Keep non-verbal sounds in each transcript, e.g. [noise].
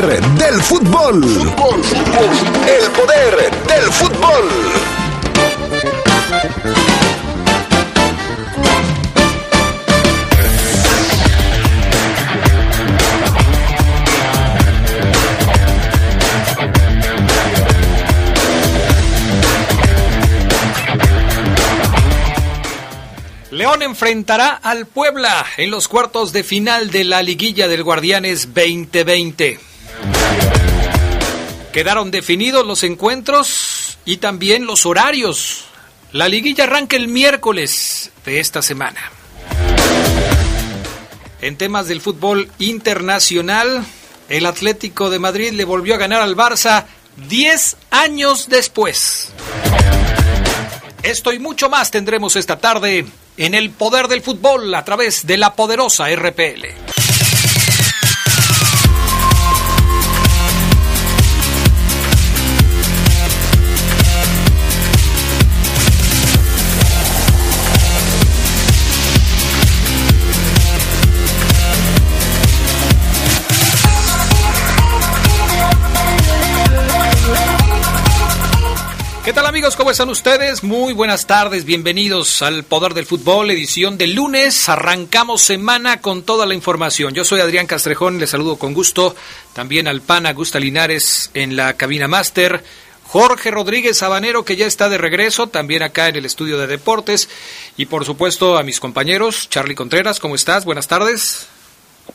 poder del fútbol. El poder del fútbol. León enfrentará al Puebla en los cuartos de final de la liguilla del Guardianes 2020. Quedaron definidos los encuentros y también los horarios. La liguilla arranca el miércoles de esta semana. En temas del fútbol internacional, el Atlético de Madrid le volvió a ganar al Barça 10 años después. Esto y mucho más tendremos esta tarde en el poder del fútbol a través de la poderosa RPL. Amigos? ¿Cómo están ustedes? Muy buenas tardes, bienvenidos al Poder del Fútbol, edición de lunes. Arrancamos semana con toda la información. Yo soy Adrián Castrejón, les saludo con gusto. También al PAN Augusta Linares en la cabina máster. Jorge Rodríguez Sabanero, que ya está de regreso, también acá en el estudio de deportes. Y por supuesto a mis compañeros, Charlie Contreras, ¿cómo estás? Buenas tardes.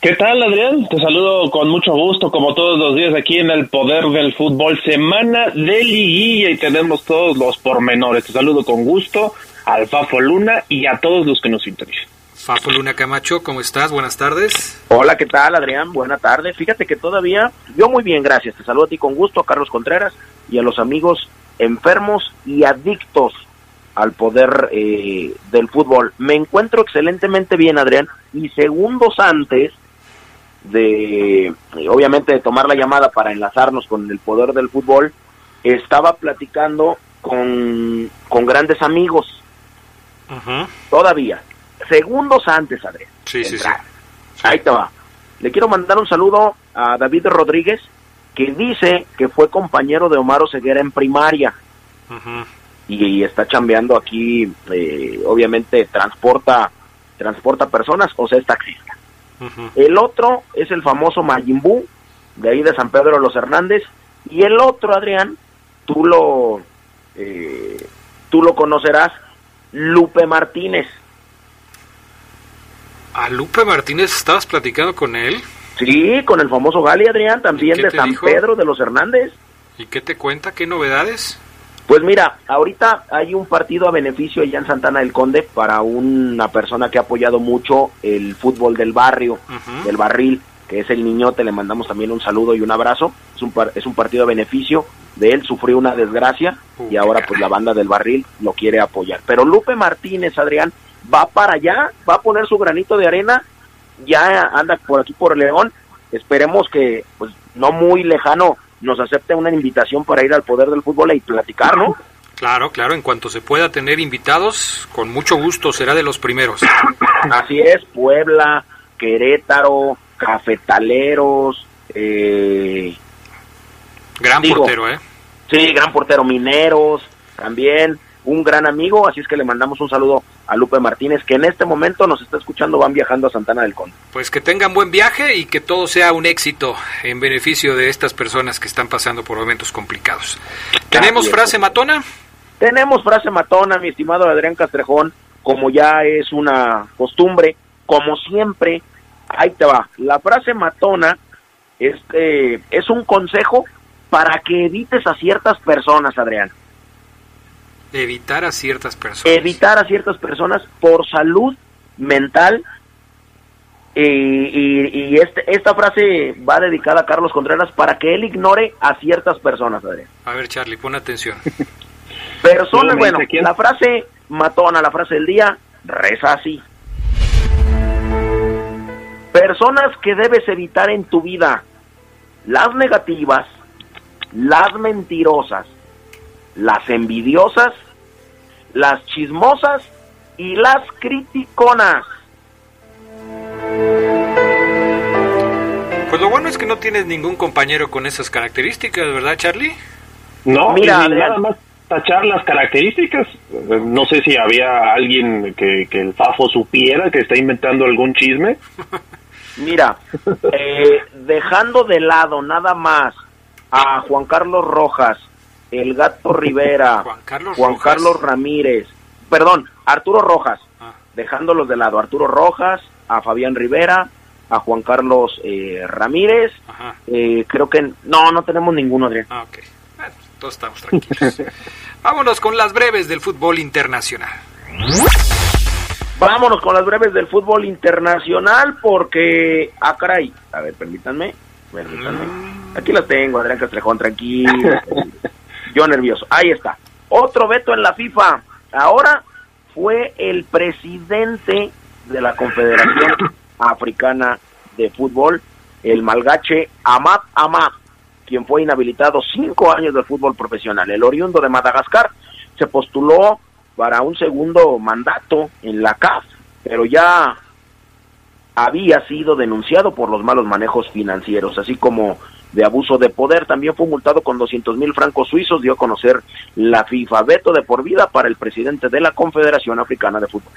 ¿Qué tal, Adrián? Te saludo con mucho gusto, como todos los días aquí en el Poder del Fútbol, semana de liguilla y tenemos todos los pormenores. Te saludo con gusto al Fafo Luna y a todos los que nos sintonizan. Fafo Luna Camacho, ¿cómo estás? Buenas tardes. Hola, ¿qué tal, Adrián? Buena tarde. Fíjate que todavía, yo muy bien, gracias. Te saludo a ti con gusto, a Carlos Contreras y a los amigos enfermos y adictos al poder eh, del fútbol. Me encuentro excelentemente bien, Adrián, y segundos antes de, obviamente, de tomar la llamada para enlazarnos con el poder del fútbol, estaba platicando con, con grandes amigos. Todavía. Segundos antes, Adrián. Sí, sí, sí, Ahí te va. Le quiero mandar un saludo a David Rodríguez, que dice que fue compañero de Omar Ceguera en primaria. y, y, está chambeando aquí, eh, obviamente transporta, transporta personas, o sea, es taxista. El otro es el famoso Mayimbu, de ahí de San Pedro de los Hernández. Y el otro, Adrián, tú lo, eh, tú lo conocerás, Lupe Martínez. ¿A Lupe Martínez estabas platicando con él? Sí, con el famoso Gali, Adrián, también de San dijo? Pedro de los Hernández. ¿Y qué te cuenta? ¿Qué novedades? Pues mira, ahorita hay un partido a beneficio allá en Santana del Conde para una persona que ha apoyado mucho el fútbol del barrio, uh -huh. del barril, que es el niñote, le mandamos también un saludo y un abrazo. Es un, es un partido a beneficio de él, sufrió una desgracia y ahora pues la banda del barril lo quiere apoyar. Pero Lupe Martínez, Adrián, va para allá, va a poner su granito de arena, ya anda por aquí por León, esperemos que pues no muy lejano nos acepte una invitación para ir al poder del fútbol y platicar, ¿no? Claro, claro, en cuanto se pueda tener invitados, con mucho gusto será de los primeros. [coughs] Así es, Puebla, Querétaro, Cafetaleros, eh... gran digo, portero, ¿eh? Sí, gran portero, Mineros, también un gran amigo, así es que le mandamos un saludo a Lupe Martínez, que en este momento nos está escuchando, van viajando a Santana del Conde. Pues que tengan buen viaje y que todo sea un éxito en beneficio de estas personas que están pasando por momentos complicados. ¿Tenemos frase matona? Tenemos frase matona, mi estimado Adrián Castrejón, como ya es una costumbre, como siempre, ahí te va. La frase matona es, eh, es un consejo para que evites a ciertas personas, Adrián. Evitar a ciertas personas. Evitar a ciertas personas por salud mental. Y, y, y este, esta frase va dedicada a Carlos Contreras para que él ignore a ciertas personas, Adrián. A ver, Charlie, pon atención. [laughs] Personas, bueno, la frase matona, la frase del día, reza así. Personas que debes evitar en tu vida, las negativas, las mentirosas, las envidiosas, las chismosas y las criticonas. Pues lo bueno es que no tienes ningún compañero con esas características, ¿verdad, Charlie? No, Mira, nada más tachar las características. No sé si había alguien que, que el Fafo supiera que está inventando algún chisme. [laughs] Mira, eh, dejando de lado nada más a Juan Carlos Rojas, el Gato Rivera, [laughs] Juan Carlos, Ramírez, perdón, Arturo Rojas, ah. dejándolos de lado, Arturo Rojas, a Fabián Rivera, a Juan Carlos eh, Ramírez, eh, creo que no, no tenemos ninguno, Adrián. Ah, ok. Bueno, todos estamos tranquilos. [laughs] Vámonos con las breves del fútbol internacional. Vámonos con las breves del fútbol internacional porque, ah caray, a ver, permítanme, permítanme. Mm. Aquí las tengo, Adrián Castrejón, tranquilo. [laughs] Yo nervioso. Ahí está. Otro veto en la FIFA. Ahora fue el presidente de la Confederación [coughs] Africana de Fútbol, el malgache Amad Amad, quien fue inhabilitado cinco años del fútbol profesional. El oriundo de Madagascar se postuló para un segundo mandato en la CAF, pero ya había sido denunciado por los malos manejos financieros, así como de abuso de poder. También fue multado con 200 mil francos suizos, dio a conocer la FIFA. Veto de por vida para el presidente de la Confederación Africana de Fútbol.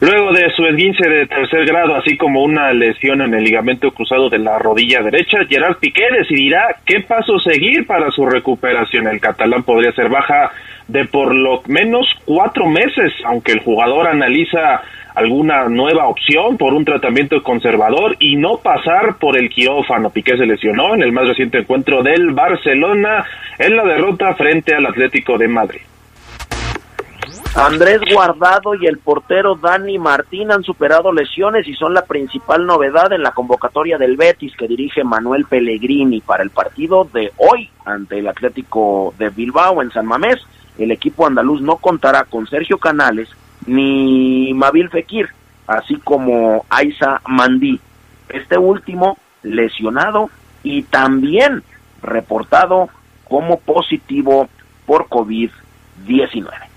Luego de su esguince de tercer grado, así como una lesión en el ligamento cruzado de la rodilla derecha, Gerard Piqué decidirá qué paso seguir para su recuperación. El catalán podría ser baja de por lo menos cuatro meses, aunque el jugador analiza alguna nueva opción por un tratamiento conservador y no pasar por el quirófano. Piqué se lesionó en el más reciente encuentro del Barcelona en la derrota frente al Atlético de Madrid. Andrés Guardado y el portero Dani Martín han superado lesiones y son la principal novedad en la convocatoria del Betis que dirige Manuel Pellegrini para el partido de hoy ante el Atlético de Bilbao en San Mamés. El equipo andaluz no contará con Sergio Canales ni Mabil Fekir, así como Aiza Mandí. Este último lesionado y también reportado como positivo por COVID-19.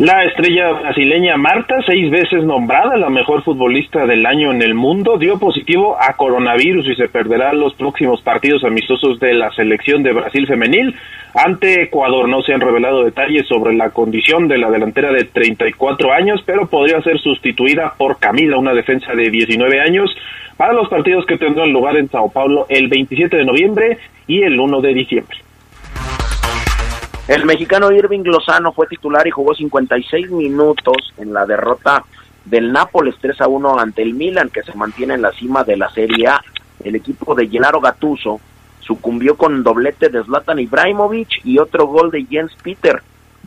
La estrella brasileña Marta, seis veces nombrada la mejor futbolista del año en el mundo, dio positivo a coronavirus y se perderá los próximos partidos amistosos de la selección de Brasil femenil. Ante Ecuador no se han revelado detalles sobre la condición de la delantera de 34 años, pero podría ser sustituida por Camila, una defensa de 19 años, para los partidos que tendrán lugar en Sao Paulo el 27 de noviembre y el 1 de diciembre. El mexicano Irving Lozano fue titular y jugó 56 minutos en la derrota del Nápoles 3 a 1 ante el Milan, que se mantiene en la cima de la Serie A. El equipo de Gennaro Gattuso sucumbió con doblete de Zlatan Ibrahimovic y otro gol de Jens Peter.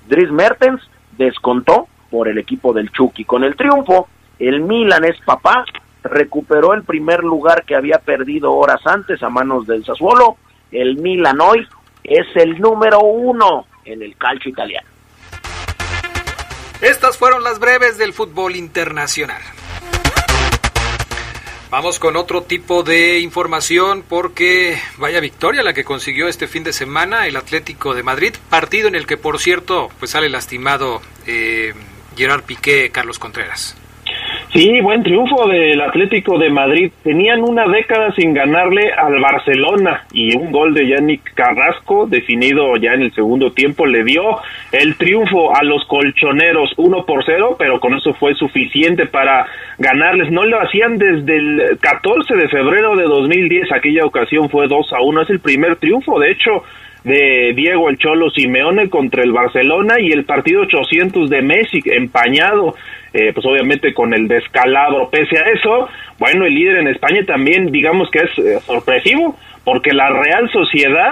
Dries Mertens descontó por el equipo del Chucky. Con el triunfo, el Milan es papá, recuperó el primer lugar que había perdido horas antes a manos del Sassuolo. El Milan hoy es el número uno en el calcio italiano. Estas fueron las breves del fútbol internacional. Vamos con otro tipo de información porque vaya victoria la que consiguió este fin de semana el Atlético de Madrid, partido en el que por cierto pues sale lastimado eh, Gerard Piqué, Carlos Contreras. Sí, buen triunfo del Atlético de Madrid. Tenían una década sin ganarle al Barcelona y un gol de Yannick Carrasco, definido ya en el segundo tiempo, le dio el triunfo a los colchoneros 1 por 0, pero con eso fue suficiente para ganarles. No lo hacían desde el 14 de febrero de 2010, aquella ocasión fue 2 a 1, es el primer triunfo, de hecho, de Diego El Cholo Simeone contra el Barcelona y el partido 800 de Messi empañado eh, pues obviamente con el descalabro. Pese a eso, bueno, el líder en España también digamos que es eh, sorpresivo, porque la Real Sociedad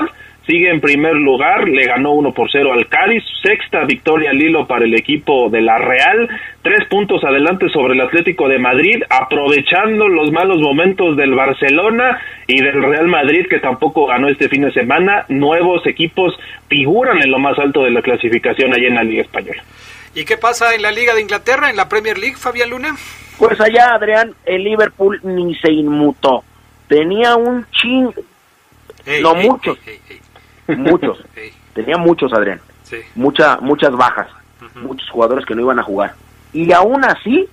sigue en primer lugar, le ganó 1 por 0 al Cádiz, sexta victoria al hilo para el equipo de la Real, tres puntos adelante sobre el Atlético de Madrid, aprovechando los malos momentos del Barcelona y del Real Madrid que tampoco ganó este fin de semana, nuevos equipos figuran en lo más alto de la clasificación allá en la Liga Española. ¿Y qué pasa en la Liga de Inglaterra, en la Premier League, Fabián Luna? Pues allá, Adrián, el Liverpool ni se inmutó. Tenía un ching... no, muchos. [laughs] Tenía muchos, Adrián. Mucha, muchas bajas. Muchos jugadores que no iban a jugar. Y aún así,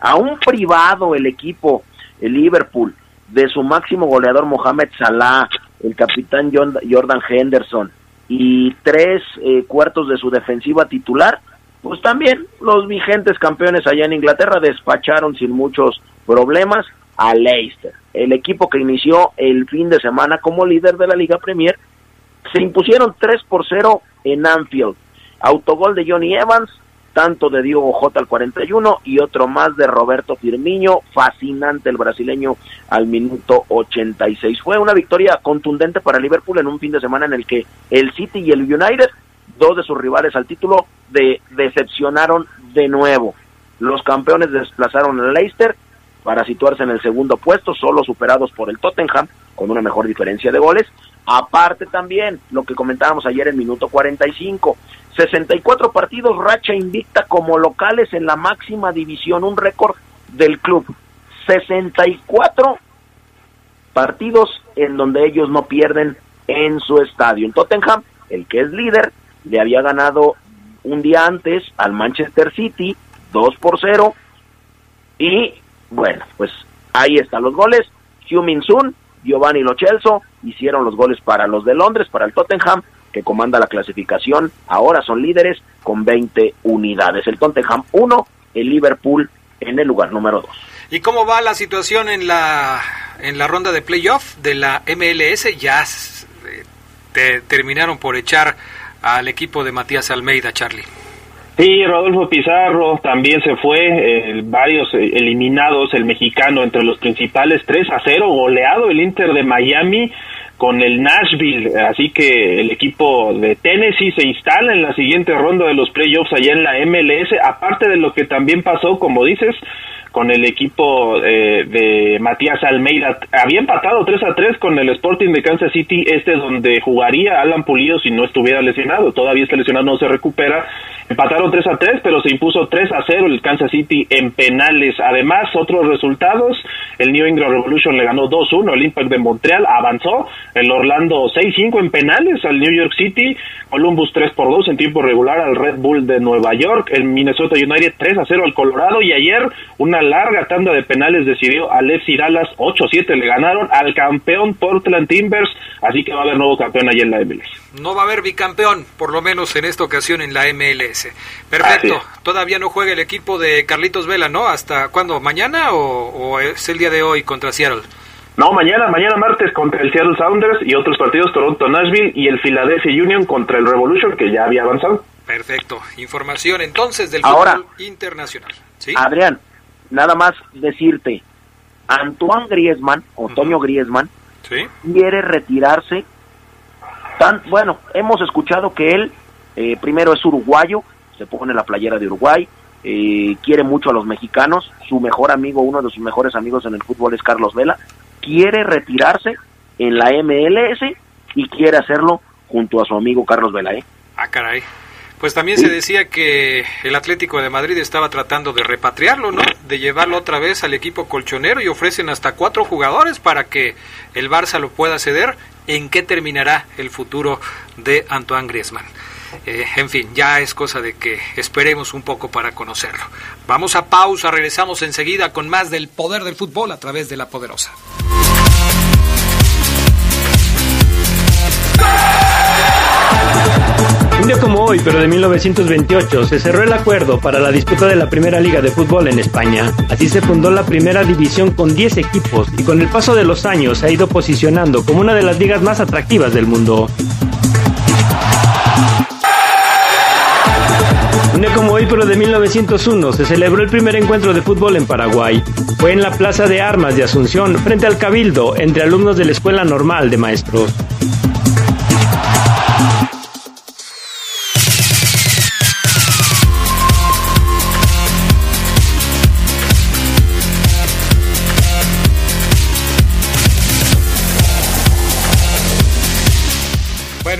a un privado el equipo, el Liverpool, de su máximo goleador Mohamed Salah, el capitán Jordan Henderson y tres eh, cuartos de su defensiva titular, pues también los vigentes campeones allá en Inglaterra despacharon sin muchos problemas a Leicester, el equipo que inició el fin de semana como líder de la Liga Premier, se impusieron 3 por 0 en Anfield. Autogol de Johnny Evans, tanto de Diogo J al 41 y otro más de Roberto Firmino, fascinante el brasileño al minuto 86. Fue una victoria contundente para Liverpool en un fin de semana en el que el City y el United, dos de sus rivales al título, de, decepcionaron de nuevo. Los campeones desplazaron al Leicester para situarse en el segundo puesto, solo superados por el Tottenham, con una mejor diferencia de goles. Aparte también, lo que comentábamos ayer en minuto 45, 64 partidos racha invicta como locales en la máxima división, un récord del club. 64 partidos en donde ellos no pierden en su estadio. En Tottenham, el que es líder, le había ganado un día antes al Manchester City 2 por 0 y bueno, pues ahí están los goles. Hugh Min Sun, Giovanni Lo Celso hicieron los goles para los de Londres, para el Tottenham, que comanda la clasificación. Ahora son líderes con 20 unidades. El Tottenham 1, el Liverpool en el lugar número 2. ¿Y cómo va la situación en la en la ronda de playoff de la MLS? Ya eh, te terminaron por echar al equipo de Matías Almeida, Charlie. Sí, Rodolfo Pizarro también se fue, eh, varios eh, eliminados, el mexicano entre los principales, 3 a 0, goleado el Inter de Miami con el Nashville, así que el equipo de Tennessee se instala en la siguiente ronda de los playoffs allá en la MLS, aparte de lo que también pasó, como dices, con el equipo eh, de Matías Almeida. Había empatado 3 a 3 con el Sporting de Kansas City, este donde jugaría Alan Pulido si no estuviera lesionado. Todavía está lesionado, no se recupera. Empataron 3 a 3, pero se impuso 3 a 0 el Kansas City en penales. Además, otros resultados, el New England Revolution le ganó 2-1, el Impact de Montreal avanzó, el Orlando 6-5 en penales al New York City, Columbus 3 por 2 en tiempo regular al Red Bull de Nueva York, el Minnesota United 3 a 0 al Colorado y ayer una larga tanda de penales decidió a y Dallas 8-7 le ganaron al campeón Portland Timbers, así que va a haber nuevo campeón allí en la MLS. No va a haber bicampeón, por lo menos en esta ocasión en la MLS. Perfecto, todavía no juega el equipo de Carlitos Vela, ¿no? ¿Hasta cuándo? ¿Mañana o, es el día de hoy contra Seattle? No, mañana, mañana martes contra el Seattle Sounders y otros partidos Toronto Nashville y el Philadelphia Union contra el Revolution que ya había avanzado. Perfecto. Información entonces del fútbol internacional. ¿Sí? Adrián, nada más decirte, Antoine Griezmann, o Toño Griezmann, quiere retirarse. Tan, bueno, hemos escuchado que él eh, primero es uruguayo, se pone la playera de Uruguay, eh, quiere mucho a los mexicanos, su mejor amigo, uno de sus mejores amigos en el fútbol es Carlos Vela, quiere retirarse en la MLS y quiere hacerlo junto a su amigo Carlos Vela. ¿eh? Ah, caray. Pues también se decía que el Atlético de Madrid estaba tratando de repatriarlo, ¿no? De llevarlo otra vez al equipo colchonero y ofrecen hasta cuatro jugadores para que el Barça lo pueda ceder. ¿En qué terminará el futuro de Antoine Griezmann? Eh, en fin, ya es cosa de que esperemos un poco para conocerlo. Vamos a pausa, regresamos enseguida con más del poder del fútbol a través de la poderosa. Día como hoy, pero de 1928, se cerró el acuerdo para la disputa de la Primera Liga de Fútbol en España. Así se fundó la primera división con 10 equipos y con el paso de los años se ha ido posicionando como una de las ligas más atractivas del mundo. Un día como hoy, pero de 1901, se celebró el primer encuentro de fútbol en Paraguay. Fue en la Plaza de Armas de Asunción, frente al Cabildo, entre alumnos de la Escuela Normal de Maestros.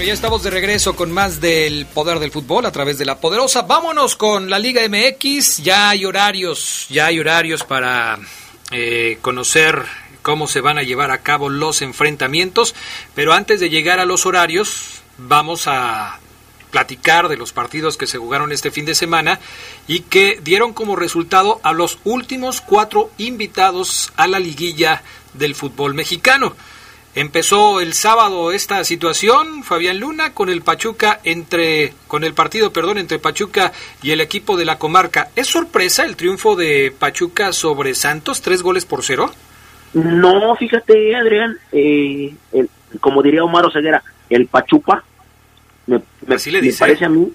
Ya estamos de regreso con más del poder del fútbol a través de la poderosa. Vámonos con la Liga MX. Ya hay horarios, ya hay horarios para eh, conocer cómo se van a llevar a cabo los enfrentamientos. Pero antes de llegar a los horarios, vamos a platicar de los partidos que se jugaron este fin de semana y que dieron como resultado a los últimos cuatro invitados a la liguilla del fútbol mexicano. Empezó el sábado esta situación, Fabián Luna, con el Pachuca entre, con el partido, perdón, entre Pachuca y el equipo de la comarca. ¿Es sorpresa el triunfo de Pachuca sobre Santos, tres goles por cero? No, fíjate, Adrián, eh, como diría Omar Ceguera, el Pachuca, me, parece a mí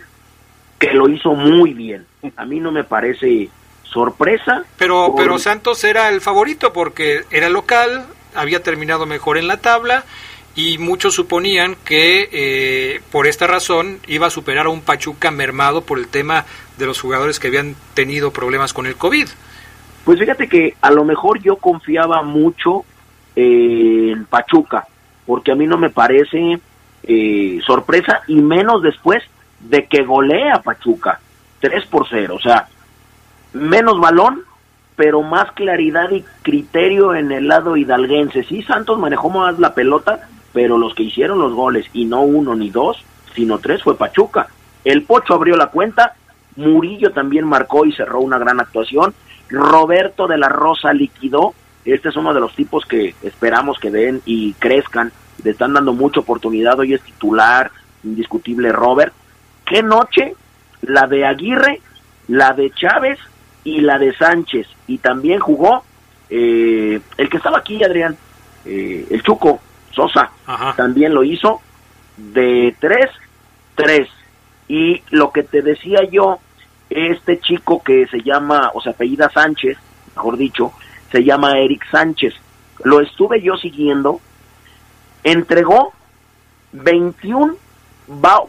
que lo hizo muy bien. A mí no me parece sorpresa. Pero, pero Santos era el favorito porque era local, había terminado mejor en la tabla y muchos suponían que eh, por esta razón iba a superar a un Pachuca mermado por el tema de los jugadores que habían tenido problemas con el COVID. Pues fíjate que a lo mejor yo confiaba mucho en Pachuca, porque a mí no me parece eh, sorpresa y menos después de que golea Pachuca 3 por 0, o sea, menos balón, pero más claridad y criterio en el lado hidalguense. Sí, Santos manejó más la pelota, pero los que hicieron los goles, y no uno ni dos, sino tres, fue Pachuca. El Pocho abrió la cuenta, Murillo también marcó y cerró una gran actuación, Roberto de la Rosa liquidó, este es uno de los tipos que esperamos que den y crezcan, le están dando mucha oportunidad, hoy es titular, indiscutible Robert. ¿Qué noche? La de Aguirre, la de Chávez y la de Sánchez. Y también jugó eh, el que estaba aquí, Adrián, eh, el Chuco Sosa, también lo hizo de tres, tres. Y lo que te decía yo, este chico que se llama, o sea, apellida Sánchez, mejor dicho, se llama Eric Sánchez. Lo estuve yo siguiendo, entregó 21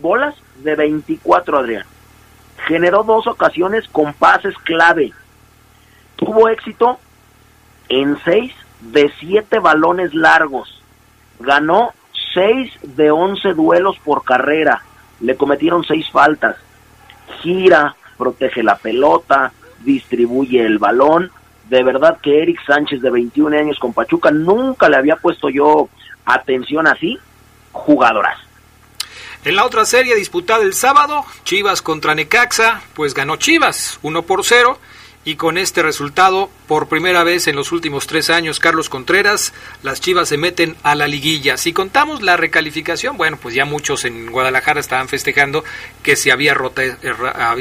bolas de 24, Adrián generó dos ocasiones con pases clave. Tuvo éxito en seis de siete balones largos. Ganó seis de once duelos por carrera. Le cometieron seis faltas. Gira, protege la pelota, distribuye el balón. De verdad que Eric Sánchez, de 21 años con Pachuca, nunca le había puesto yo atención así. Jugadoras. En la otra serie disputada el sábado, Chivas contra Necaxa, pues ganó Chivas 1 por 0 y con este resultado, por primera vez en los últimos tres años, Carlos Contreras, las Chivas se meten a la liguilla. Si contamos la recalificación, bueno, pues ya muchos en Guadalajara estaban festejando que se había roto,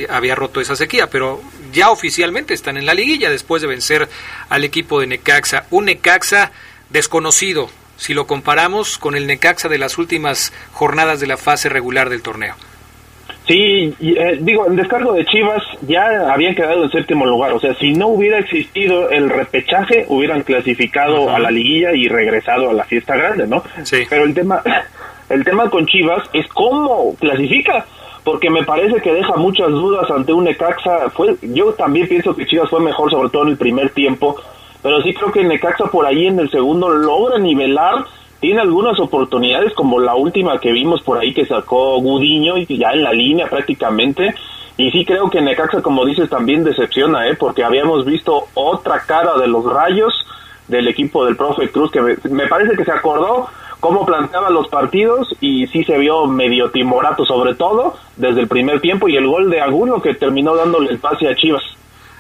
había roto esa sequía, pero ya oficialmente están en la liguilla después de vencer al equipo de Necaxa. Un Necaxa desconocido, si lo comparamos con el Necaxa de las últimas jornadas de la fase regular del torneo. Sí, eh, digo, el descargo de Chivas ya habían quedado en séptimo lugar, o sea, si no hubiera existido el repechaje, hubieran clasificado a la liguilla y regresado a la fiesta grande, ¿no? Sí. Pero el tema, [laughs] el tema con Chivas es cómo clasifica, porque me parece que deja muchas dudas ante un Necaxa. Fue, yo también pienso que Chivas fue mejor, sobre todo en el primer tiempo, pero sí creo que Necaxa por ahí en el segundo logra nivelar, tiene algunas oportunidades como la última que vimos por ahí que sacó Gudiño y ya en la línea prácticamente. Y sí creo que Necaxa, como dices, también decepciona, ¿eh? porque habíamos visto otra cara de los rayos del equipo del profe Cruz, que me, parece que se acordó cómo planteaba los partidos y sí se vio medio timorato sobre todo desde el primer tiempo y el gol de Agulo que terminó dándole el pase a Chivas.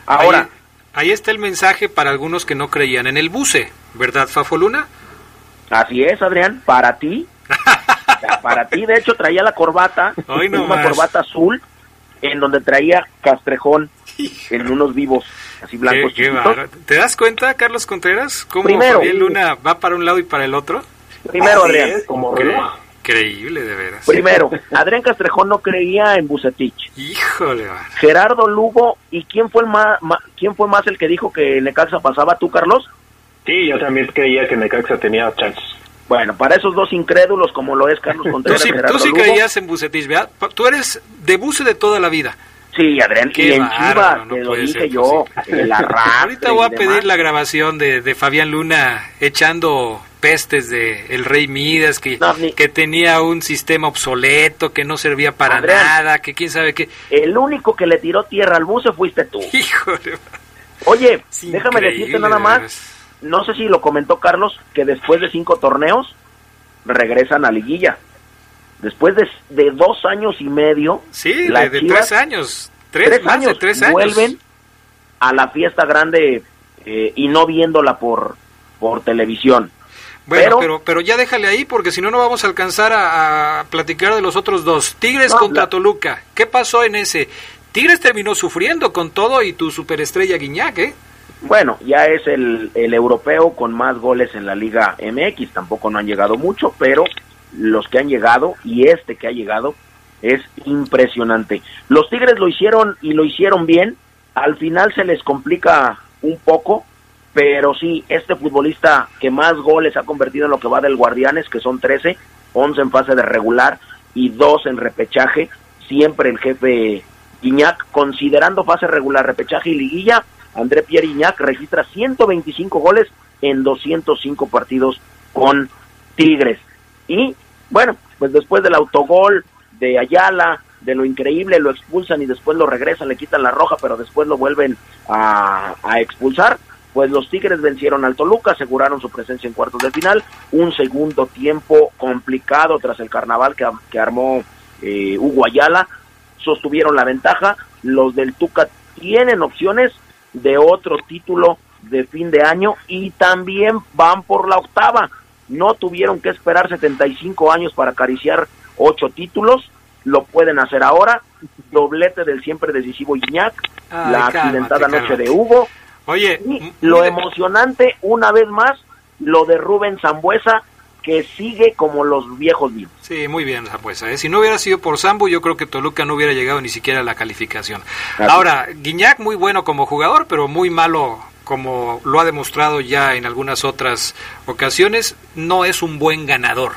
Ahora, Ahí está el mensaje para algunos que no creían en el buce, ¿verdad, Fafoluna? Así es, Adrián, para ti. para ti, de hecho, traía la corbata, [laughs] una corbata azul, en donde traía Castrejón en unos vivos así blancos. ¿Te das cuenta, Carlos Contreras, cómo Primero, Fabián Luna va para un lado y para el otro? Primero, Adrián. como Increíble, de veras. Primero, Adrián Castrejón no creía en Bucetich. Híjole. Gerardo Lugo, ¿y quién fue, el más, quién fue más el que dijo que Necaxa pasaba? ¿Tú, Carlos? Sí, yo también creía que Necaxa tenía chances. Bueno, para esos dos incrédulos como lo es Carlos Contreras tú sí, Gerardo tú sí creías en Bucetich, ¿verdad? Tú eres de Buce de toda la vida. Sí, Adrián, y en Chivas, te lo dije yo, Ahorita voy a pedir la grabación de, de Fabián Luna echando pestes de el rey Midas, que, que tenía un sistema obsoleto, que no servía para nada, que quién sabe qué. El único que le tiró tierra al buce fuiste tú. [laughs] Híjole. Oye, déjame decirte nada más, no sé si lo comentó Carlos, que después de cinco torneos regresan a liguilla. después de, dos años y medio, sí, de, tres años, tres, años, tres años, vuelven a la fiesta grande eh, y no viéndola por, por televisión. Bueno, pero, pero, ya déjale ahí porque si no, no vamos a alcanzar a, platicar de los otros dos. Tigres contra Toluca. ¿Qué pasó en ese? Tigres terminó sufriendo con todo y tu superestrella Guiñac, ¿eh? Bueno, ya es el, el europeo con más goles en la Liga MX. Tampoco no han llegado mucho, pero los que han llegado y este que ha llegado es impresionante. Los Tigres lo hicieron y lo hicieron bien. Al final se les complica un poco pero sí, este futbolista que más goles ha convertido en lo que va del Guardianes, que son 13, 11 en fase de regular y 2 en repechaje, siempre el jefe Iñac, considerando fase regular, repechaje y liguilla, André Pierre Iñac registra 125 goles en 205 partidos con Tigres. Y bueno, pues después del autogol de Ayala, de lo increíble, lo expulsan y después lo regresan, le quitan la roja, pero después lo vuelven a, a expulsar pues los Tigres vencieron al Toluca, aseguraron su presencia en cuartos de final, un segundo tiempo complicado tras el carnaval que, que armó eh, Hugo Ayala, sostuvieron la ventaja, los del Tuca tienen opciones de otro título de fin de año y también van por la octava, no tuvieron que esperar 75 años para acariciar ocho títulos, lo pueden hacer ahora, doblete del siempre decisivo Iñac, la accidentada noche de Hugo, Oye, lo emocionante, una vez más, lo de Rubén Zambuesa, que sigue como los viejos vivos. Sí, muy bien, Zambuesa. ¿eh? Si no hubiera sido por Zambu, yo creo que Toluca no hubiera llegado ni siquiera a la calificación. Ahora, Guiñac muy bueno como jugador, pero muy malo como lo ha demostrado ya en algunas otras ocasiones, no es un buen ganador.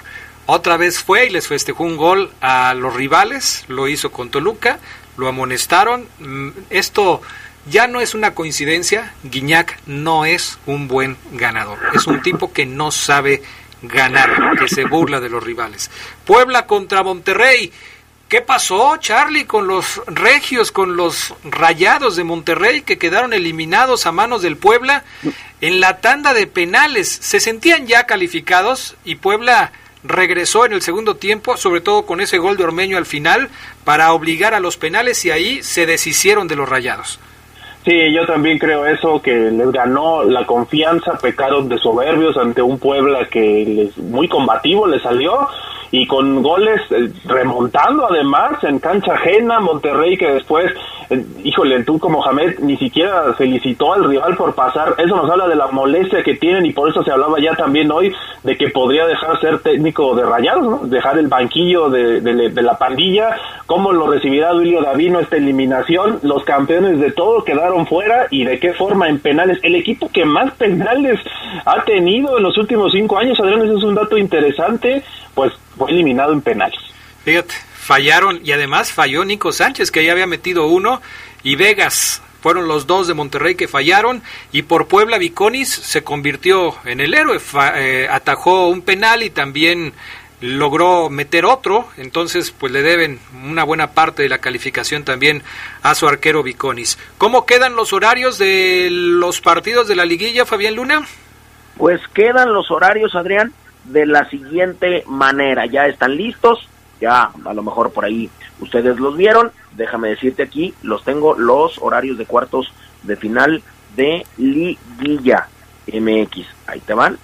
Otra vez fue y les festejó un gol a los rivales, lo hizo con Toluca, lo amonestaron. Mm, esto ya no es una coincidencia, Guiñac no es un buen ganador, es un tipo que no sabe ganar, que se burla de los rivales. Puebla contra Monterrey. ¿Qué pasó, Charlie, con los regios, con los rayados de Monterrey que quedaron eliminados a manos del Puebla en la tanda de penales? Se sentían ya calificados y Puebla regresó en el segundo tiempo, sobre todo con ese gol de Ormeño al final, para obligar a los penales y ahí se deshicieron de los rayados. Sí, yo también creo eso, que les ganó la confianza, pecaron de soberbios ante un Puebla que les, muy combativo le salió y con goles eh, remontando además en cancha ajena, Monterrey que después, eh, híjole, tú como Jamed ni siquiera felicitó al rival por pasar, eso nos habla de la molestia que tienen y por eso se hablaba ya también hoy de que podría dejar ser técnico de rayados, dejar el banquillo de, de, la pandilla, cómo lo recibirá Duilio Davino esta eliminación, los campeones de todo quedaron fuera y de qué forma en penales. El equipo que más penales ha tenido en los últimos cinco años, Adrián, ese es un dato interesante, pues fue eliminado en penales. Fíjate, fallaron y además falló Nico Sánchez, que ya había metido uno, y Vegas. Fueron los dos de Monterrey que fallaron y por Puebla Viconis se convirtió en el héroe, eh, atajó un penal y también logró meter otro, entonces pues le deben una buena parte de la calificación también a su arquero Viconis. ¿Cómo quedan los horarios de los partidos de la liguilla, Fabián Luna? Pues quedan los horarios, Adrián, de la siguiente manera. Ya están listos, ya a lo mejor por ahí ustedes los vieron. Déjame decirte aquí, los tengo los horarios de cuartos de final de liguilla MX. Ahí te van.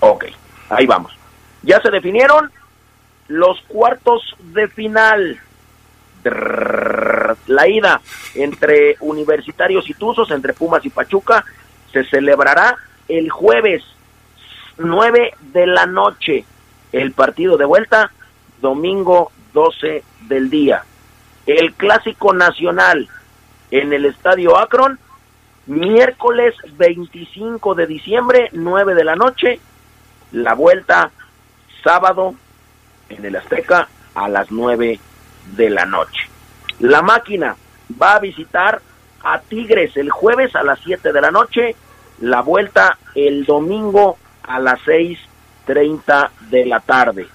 Ok, ahí vamos. Ya se definieron los cuartos de final. La ida entre Universitarios y Tuzos, entre Pumas y Pachuca, se celebrará el jueves 9 de la noche. El partido de vuelta, domingo 12 del día. El clásico nacional en el Estadio Akron, miércoles 25 de diciembre, 9 de la noche. La vuelta sábado en el Azteca a las 9 de la noche. La máquina va a visitar a Tigres el jueves a las 7 de la noche, la vuelta el domingo a las 6.30 de la tarde.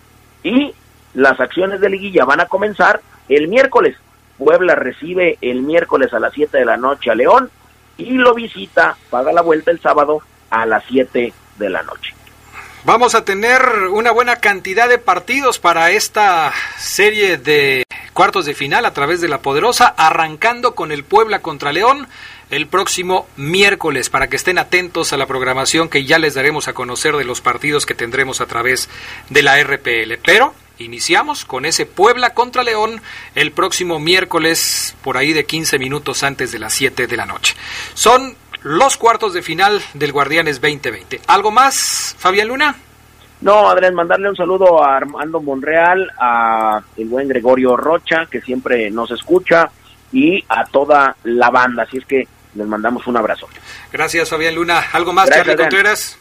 Y las acciones de liguilla van a comenzar el miércoles. Puebla recibe el miércoles a las 7 de la noche a León y lo visita, paga la vuelta el sábado a las 7 de la noche. Vamos a tener una buena cantidad de partidos para esta serie de cuartos de final a través de la Poderosa, arrancando con el Puebla contra León el próximo miércoles para que estén atentos a la programación que ya les daremos a conocer de los partidos que tendremos a través de la RPL. Pero iniciamos con ese Puebla contra León el próximo miércoles por ahí de 15 minutos antes de las 7 de la noche. Son los cuartos de final del Guardianes 2020. ¿Algo más, Fabián Luna? No, Adrián, mandarle un saludo a Armando Monreal, a el buen Gregorio Rocha, que siempre nos escucha, y a toda la banda. Así es que les mandamos un abrazo. Gracias, Fabián Luna. ¿Algo más, Charlie Contreras?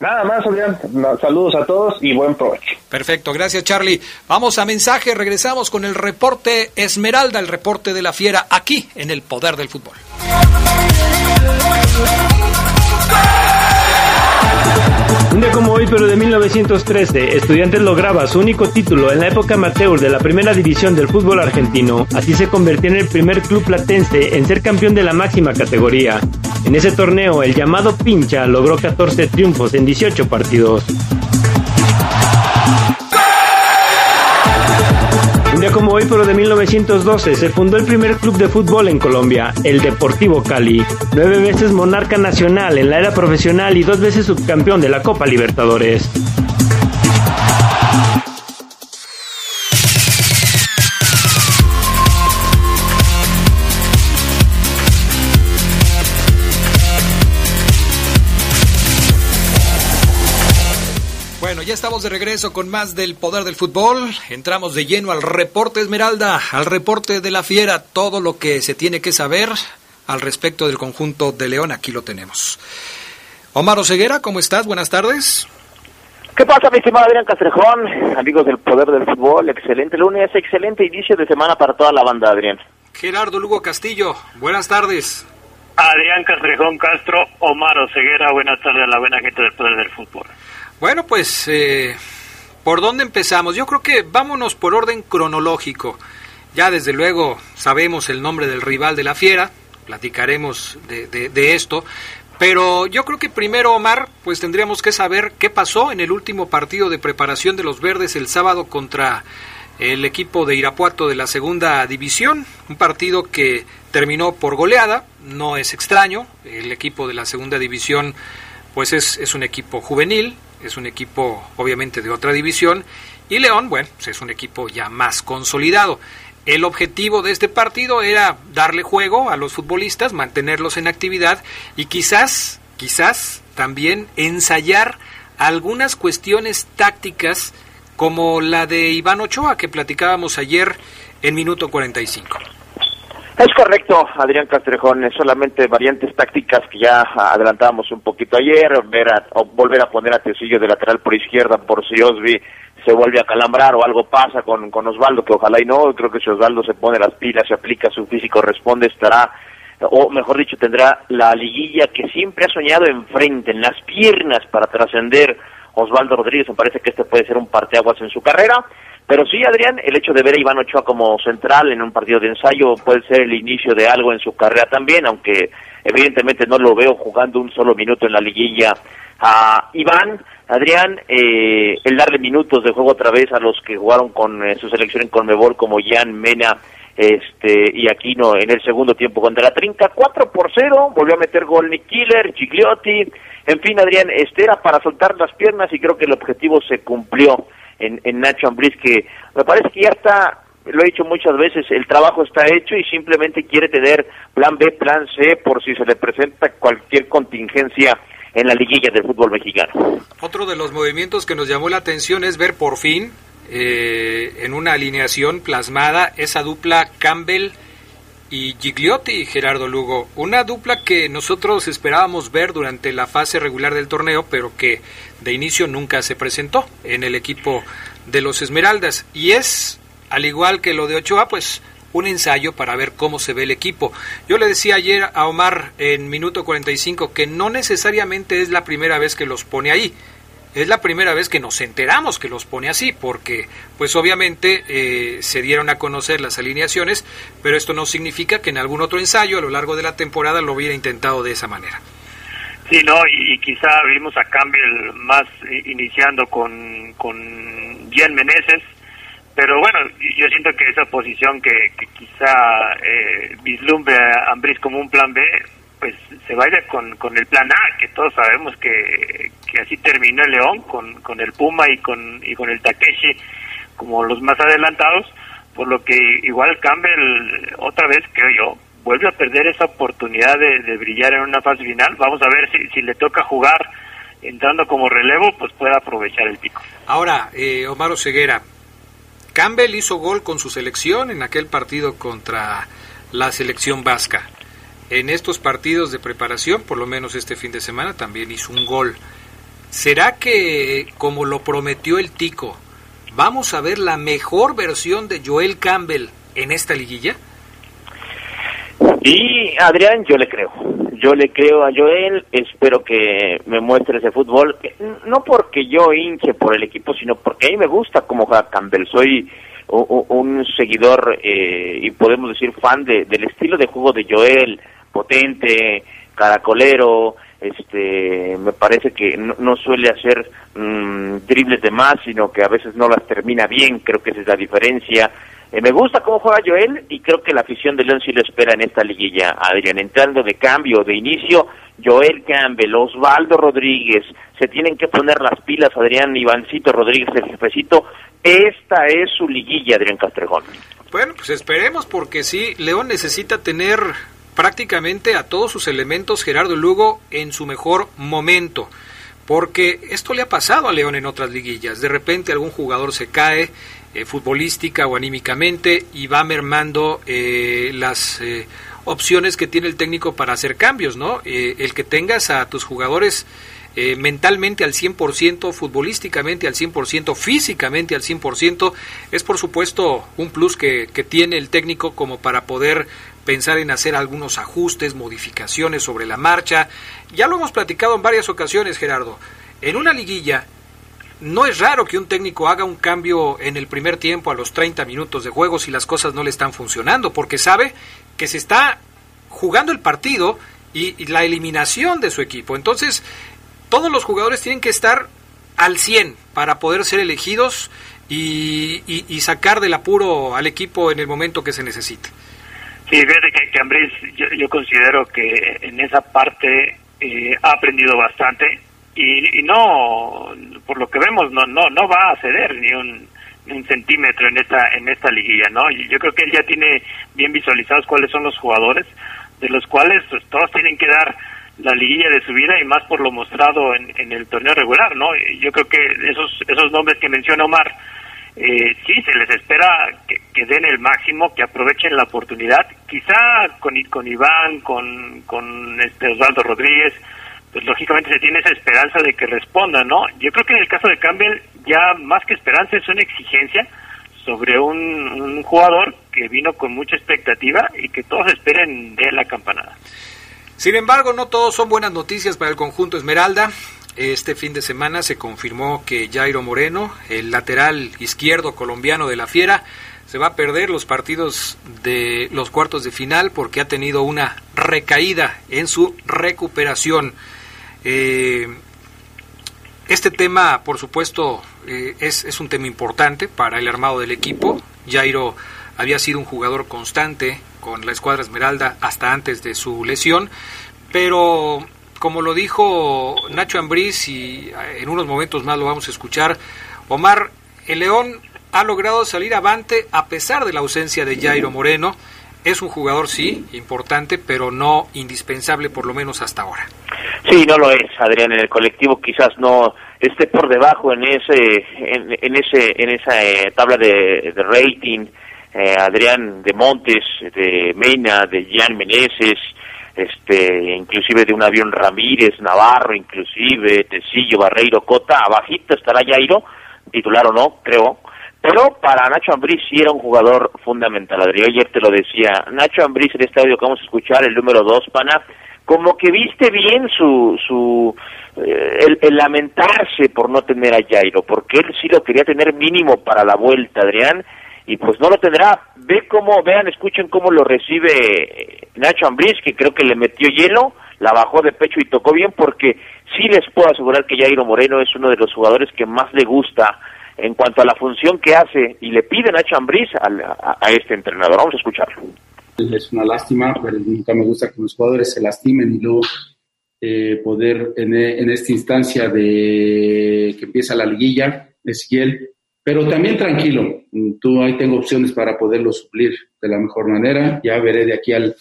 Nada más, Adrián. Saludos a todos y buen provecho. Perfecto, gracias, Charlie. Vamos a mensaje, regresamos con el reporte Esmeralda, el reporte de la fiera, aquí en el Poder del Fútbol. Un como hoy, pero de 1913, Estudiantes lograba su único título en la época amateur de la primera división del fútbol argentino. Así se convirtió en el primer club platense en ser campeón de la máxima categoría. En ese torneo, el llamado Pincha logró 14 triunfos en 18 partidos. 1912, se fundó el primer club de fútbol en Colombia, el Deportivo Cali. Nueve veces monarca nacional en la era profesional y dos veces subcampeón de la Copa Libertadores. Estamos de regreso con más del poder del fútbol. Entramos de lleno al reporte Esmeralda, al reporte de la fiera, todo lo que se tiene que saber al respecto del conjunto de León. Aquí lo tenemos. Omar Oseguera, ¿cómo estás? Buenas tardes. ¿Qué pasa, mi estimado Adrián Castrejón? Amigos del Poder del Fútbol, excelente lunes, excelente inicio de semana para toda la banda, Adrián. Gerardo Lugo Castillo, buenas tardes. Adrián Castrejón Castro, Omar Oseguera, buenas tardes a la buena gente del Poder del Fútbol. Bueno, pues, eh, ¿por dónde empezamos? Yo creo que vámonos por orden cronológico. Ya desde luego sabemos el nombre del rival de la fiera, platicaremos de, de, esto, pero yo creo que primero, Omar, pues tendríamos que saber qué pasó en el último partido de preparación de los verdes el sábado contra el equipo de Irapuato de la segunda división, un partido que terminó por goleada, no es extraño, el equipo de la segunda división pues es, es un equipo juvenil, es un equipo obviamente de otra división y León, bueno, pues es un equipo ya más consolidado. El objetivo de este partido era darle juego a los futbolistas, mantenerlos en actividad y quizás, quizás también ensayar algunas cuestiones tácticas como la de Iván Ochoa que platicábamos ayer en minuto 45. Es correcto, Adrián Castrejón, solamente variantes tácticas que ya adelantábamos un poquito ayer, volver a, volver a poner a Tecillo de lateral por izquierda por si Osby se vuelve a calambrar o algo pasa con, con Osvaldo, que ojalá y no, creo que si Osvaldo se pone las pilas, se aplica su físico, responde, estará, o mejor dicho, tendrá la liguilla que siempre ha soñado enfrente, en las piernas para trascender Osvaldo Rodríguez, me parece que este puede ser un parteaguas en su carrera, pero sí, Adrián, el hecho de ver a Iván Ochoa como central en un partido de ensayo puede ser el inicio de algo en su carrera también, aunque evidentemente no lo veo jugando un solo minuto en la liguilla a Iván. Adrián, eh, el darle minutos de juego otra vez a los que jugaron con eh, su selección en Conmebol como Jan Mena este y Aquino en el segundo tiempo contra la Trinca, 4 por 0, volvió a meter gol Nick Killer, Gigliotti, en fin Adrián, este era para soltar las piernas y creo que el objetivo se cumplió en, Nacho Ambriz, que me parece que ya está, lo he dicho muchas veces, el trabajo está hecho y simplemente quiere tener plan B, plan C por si se le presenta cualquier contingencia en la liguilla del fútbol mexicano. Otro de los movimientos que nos llamó la atención es ver por fin eh, en una alineación plasmada esa dupla Campbell y Gigliotti, Gerardo Lugo. Una dupla que nosotros esperábamos ver durante la fase regular del torneo, pero que de inicio nunca se presentó en el equipo de los Esmeraldas. Y es, al igual que lo de Ochoa, pues un ensayo para ver cómo se ve el equipo. Yo le decía ayer a Omar en minuto 45 que no necesariamente es la primera vez que los pone ahí es la primera vez que nos enteramos que los pone así, porque pues obviamente eh, se dieron a conocer las alineaciones, pero esto no significa que en algún otro ensayo a lo largo de la temporada lo hubiera intentado de esa manera. Sí, no, y, quizá vimos a Campbell más iniciando con, con Gian Meneses, pero bueno, yo siento que esa posición que, quizá eh, vislumbre a Ambris como un plan B, pues se vaya con, con el plan A, que todos sabemos que, que así terminó el León, con, con el Puma y con, y con el Takeshi como los más adelantados, por lo que igual Campbell, otra vez creo yo, vuelve a perder esa oportunidad de, brillar en una fase final. Vamos a ver si, si le toca jugar entrando como relevo, pues pueda aprovechar el pico. Ahora, eh, Omar Ceguera, Campbell hizo gol con su selección en aquel partido contra la selección vasca. En estos partidos de preparación, por lo menos este fin de semana, también hizo un gol. ¿Será que, como lo prometió el Tico, vamos a ver la mejor versión de Joel Campbell en esta liguilla? Y Adrián, yo le creo. Yo le creo a Joel, espero que me muestre ese fútbol. No porque yo hinche por el equipo, sino porque a mí me gusta cómo juega Campbell. Soy un seguidor eh, y podemos decir fan de, del estilo de juego de Joel, potente, caracolero, este me parece que no, suele hacer mm, dribles de más sino que a veces no las termina bien creo que esa es la diferencia eh, me gusta cómo juega Joel y creo que la afición de León sí lo espera en esta liguilla, Adrián. Entrando de cambio, de inicio, Joel Campbell, Osvaldo Rodríguez, se tienen que poner las pilas, Adrián Ivancito Rodríguez, el jefecito. Esta es su liguilla, Adrián Castrejón. Bueno, pues esperemos porque sí, León necesita tener prácticamente a todos sus elementos Gerardo Lugo en su mejor momento porque esto le ha pasado a León en otras liguillas. De repente algún jugador se cae, eh, futbolística o anímicamente y va mermando eh, las eh, opciones que tiene el técnico para hacer cambios, ¿no? el que tengas a tus jugadores mentalmente al 100%, futbolísticamente al 100%, físicamente al 100%, es por supuesto un plus que tiene el técnico como para poder pensar en hacer algunos ajustes, modificaciones sobre la marcha. Ya lo hemos platicado en varias ocasiones, Gerardo. En una liguilla no es raro que un técnico haga un cambio en el primer tiempo a los 30 minutos de juego si las cosas no le están funcionando, porque sabe que se está jugando el partido y, la eliminación de su equipo. Entonces, todos los jugadores tienen que estar al 100 para poder ser elegidos y, sacar del apuro al equipo en el momento que se necesite. Sí, fíjate que, que yo, considero que en esa parte eh, ha aprendido bastante y, no por lo que vemos no no no va a ceder ni un, centímetro en esta en esta liguilla no yo creo que él ya tiene bien visualizados cuáles son los jugadores de los cuales pues, todos tienen que dar la liguilla de su vida y más por lo mostrado en, en el torneo regular no yo creo que esos esos nombres que menciona Omar eh, sí se les espera que, den el máximo que aprovechen la oportunidad quizá con con Iván con con este Osvaldo Rodríguez pues lógicamente se tiene esa esperanza de que responda, ¿no? Yo creo que en el caso de Campbell ya más que esperanza es una exigencia sobre un, jugador que vino con mucha expectativa y que todos esperen de la campanada. Sin embargo, no todos son buenas noticias para el conjunto Esmeralda. Este fin de semana se confirmó que Jairo Moreno, el lateral izquierdo colombiano de la Fiera, se va a perder los partidos de los cuartos de final porque ha tenido una recaída en su recuperación. Eh, este tema, por supuesto, eh, es, es, un tema importante para el armado del equipo. Jairo había sido un jugador constante con la escuadra Esmeralda hasta antes de su lesión, pero como lo dijo Nacho Ambriz y eh, en unos momentos más lo vamos a escuchar, Omar, el León ha logrado salir avante a pesar de la ausencia de Jairo Moreno. Es un jugador, sí, importante, pero no indispensable, por lo menos hasta ahora. Sí, no lo es, Adrián. En el colectivo quizás no esté por debajo en ese, en, ese, en esa eh, tabla de, rating. Eh, Adrián de Montes, de Mena, de Jan Meneses, este, inclusive de un avión Ramírez, Navarro, inclusive Tecillo, Barreiro, Cota, abajito estará Jairo, titular o no, creo, pero para Nacho Ambriz sí era un jugador fundamental, Adrián, ayer te lo decía, Nacho Ambriz en este audio que vamos a escuchar, el número dos, pana, como que viste bien su, su eh, el, lamentarse por no tener a Jairo, porque él sí lo quería tener mínimo para la vuelta, Adrián, y pues no lo tendrá. Ve cómo, vean, escuchen cómo lo recibe Nacho Ambriz, que creo que le metió hielo, la bajó de pecho y tocó bien porque sí les puedo asegurar que Jairo Moreno es uno de los jugadores que más le gusta en cuanto a la función que hace y le piden a Chambriz a, a, este entrenador. Vamos a escucharlo. Es una lástima, pero nunca me gusta que los jugadores se lastimen y luego eh, poder en, en, esta instancia de que empieza la liguilla, él. Pero también tranquilo, tú ahí tengo opciones para poderlo suplir de la mejor manera. Ya veré de aquí al,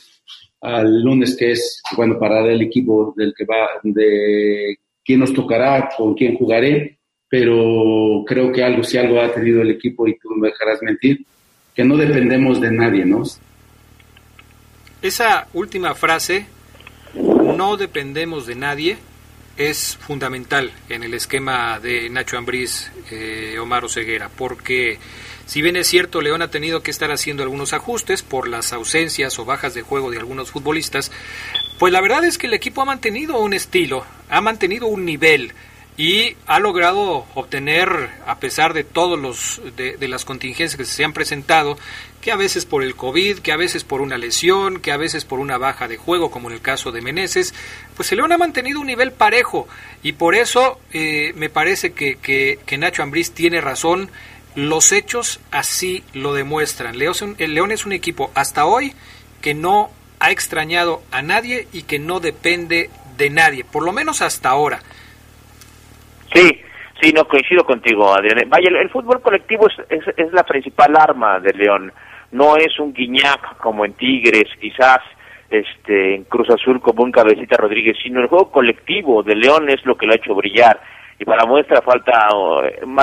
al lunes que es, bueno, para el equipo del que va, de quién nos tocará, con quién jugaré, pero creo que algo, si algo ha tenido el equipo, y tú me dejarás mentir, que no dependemos de nadie, ¿no? Esa última frase, no dependemos de nadie, es fundamental en el esquema de Nacho Ambriz, eh, Omar Oseguera, porque si bien es cierto, León ha tenido que estar haciendo algunos ajustes por las ausencias o bajas de juego de algunos futbolistas, pues la verdad es que el equipo ha mantenido un estilo, ha mantenido un nivel y ha logrado obtener, a pesar de todos los de, las contingencias que se han presentado, que a veces por el COVID, que a veces por una lesión, que a veces por una baja de juego, como en el caso de Meneses, pues el León ha mantenido un nivel parejo y por eso eh, me parece que, Nacho Ambriz tiene razón los hechos así lo demuestran. El León es un equipo hasta hoy que no ha extrañado a nadie y que no depende de nadie, por lo menos hasta ahora. Sí, sí, no coincido contigo, Adrián. Vaya, el, fútbol colectivo es, es, la principal arma de León. No es un guiñac como en Tigres, quizás este en Cruz Azul como un Cabecita Rodríguez, sino el juego colectivo de León es lo que lo ha hecho brillar. Y para muestra falta,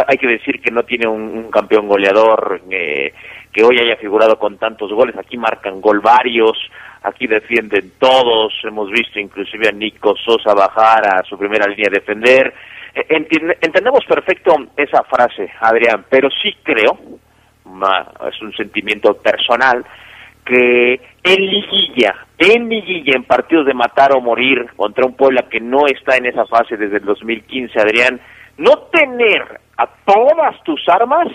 hay que decir que no tiene un, campeón goleador eh, que hoy haya figurado con tantos goles, aquí marcan gol varios, aquí defienden todos, hemos visto inclusive a Nico Sosa bajar a su primera línea de defender, eh, entendemos perfecto esa frase, Adrián, pero sí creo, es un sentimiento personal, que en liguilla, en liguilla, en partidos de matar o morir contra un Puebla que no está en esa fase desde el 2015, Adrián, no tener a todas tus armas,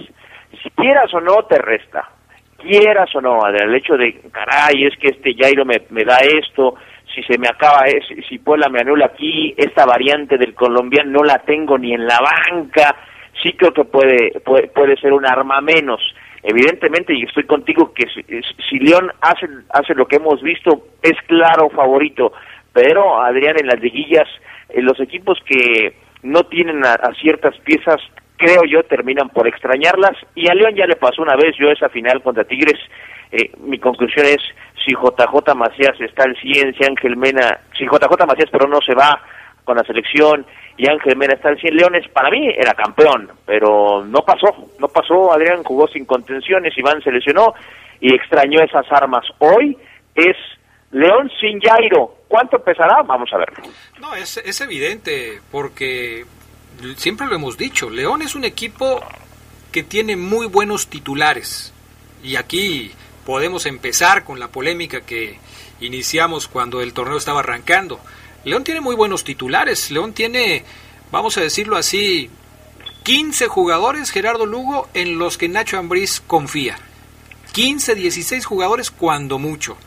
si quieras o no, te resta. Quieras o no, Adrián, el hecho de, caray, es que este Jairo me, me da esto, si se me acaba, si, si Puebla me anula aquí, esta variante del colombiano no la tengo ni en la banca, sí creo que puede, puede, puede ser un arma menos. Evidentemente, y estoy contigo, que si, León hace, hace lo que hemos visto, es claro favorito, pero Adrián, en las liguillas, en los equipos que no tienen a, ciertas piezas, creo yo, terminan por extrañarlas, y a León ya le pasó una vez, yo esa final contra Tigres, eh, mi conclusión es, si JJ Macías está al 100, si Ángel Mena, si JJ Macías pero no se va con la selección, y Ángel Mena está en 100 Leones, para mí era campeón, pero no pasó, no pasó, Adrián jugó sin contenciones, Iván se lesionó y extrañó esas armas. Hoy es León sin Jairo, ¿cuánto pesará? Vamos a verlo. No, es, es evidente, porque siempre lo hemos dicho, León es un equipo que tiene muy buenos titulares, y aquí podemos empezar con la polémica que iniciamos cuando el torneo estaba arrancando. León tiene muy buenos titulares. León tiene, vamos a decirlo así, 15 jugadores, Gerardo Lugo, en los que Nacho Ambriz confía. 15, 16 jugadores cuando mucho.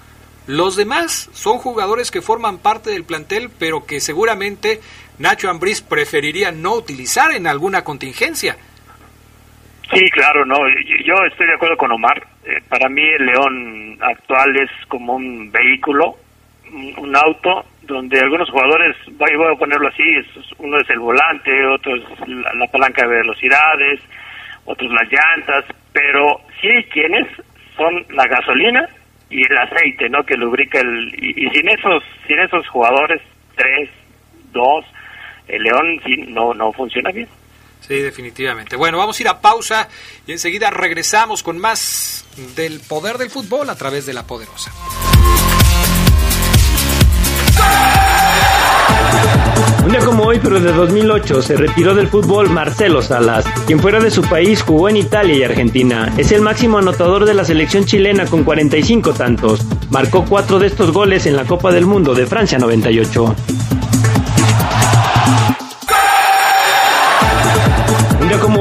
Los demás son jugadores que forman parte del plantel, pero que seguramente Nacho Ambriz preferiría no utilizar en alguna contingencia. Sí, claro, no. Yo estoy de acuerdo con Omar. Eh, para mí el León actual es como un vehículo, un auto donde algunos jugadores, voy, a ponerlo así, uno es el volante, otro es la, palanca de velocidades, otros las llantas, pero sí hay quienes son la gasolina y el aceite, ¿no? Que lubrica el y, sin esos sin esos jugadores tres, dos, el León sí no no funciona bien. Sí, definitivamente. Bueno, vamos a ir a pausa y enseguida regresamos con más del poder del fútbol a través de la poderosa. Un día como hoy, pero de 2008, se retiró del fútbol Marcelo Salas, quien fuera de su país jugó en Italia y Argentina. Es el máximo anotador de la selección chilena con 45 tantos. Marcó cuatro de estos goles en la Copa del Mundo de Francia 98.